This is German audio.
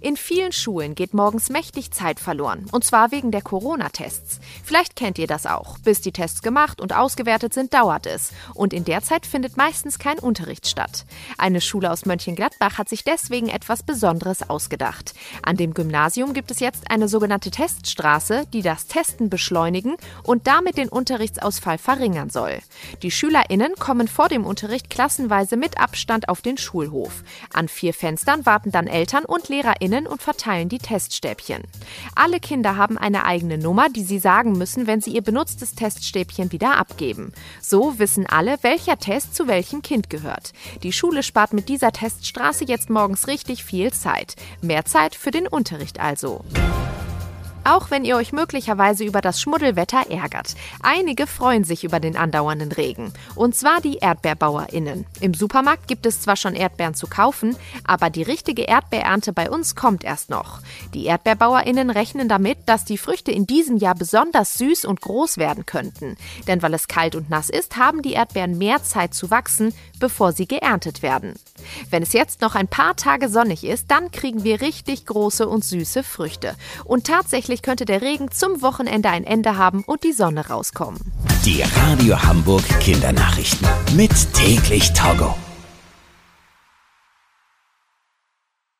In vielen Schulen geht morgens mächtig Zeit verloren, und zwar wegen der Corona-Tests. Vielleicht kennt ihr das auch. Bis die Tests gemacht und ausgewertet sind, dauert es. Und in der Zeit findet meistens kein Unterricht statt. Eine Schule aus Mönchengladbach hat sich deswegen etwas Besonderes ausgedacht. An dem Gymnasium gibt es jetzt eine sogenannte Teststraße, die das Testen beschleunigen und damit den Unterrichtsausfall verringern soll. Die SchülerInnen kommen vor dem Unterricht klassenweise mit Abstand auf den Schulhof. An vier Fenstern warten dann Eltern und Lehrer LehrerInnen und verteilen die Teststäbchen. Alle Kinder haben eine eigene Nummer, die sie sagen müssen, wenn sie ihr benutztes Teststäbchen wieder abgeben. So wissen alle, welcher Test zu welchem Kind gehört. Die Schule spart mit dieser Teststraße jetzt morgens richtig viel Zeit. Mehr Zeit für den Unterricht also. Auch wenn ihr euch möglicherweise über das Schmuddelwetter ärgert. Einige freuen sich über den andauernden Regen. Und zwar die ErdbeerbauerInnen. Im Supermarkt gibt es zwar schon Erdbeeren zu kaufen, aber die richtige Erdbeerernte bei uns kommt erst noch. Die ErdbeerbauerInnen rechnen damit, dass die Früchte in diesem Jahr besonders süß und groß werden könnten. Denn weil es kalt und nass ist, haben die Erdbeeren mehr Zeit zu wachsen, bevor sie geerntet werden. Wenn es jetzt noch ein paar Tage sonnig ist, dann kriegen wir richtig große und süße Früchte. Und tatsächlich könnte der Regen zum Wochenende ein Ende haben und die Sonne rauskommen. Die Radio Hamburg Kindernachrichten mit täglich Togo.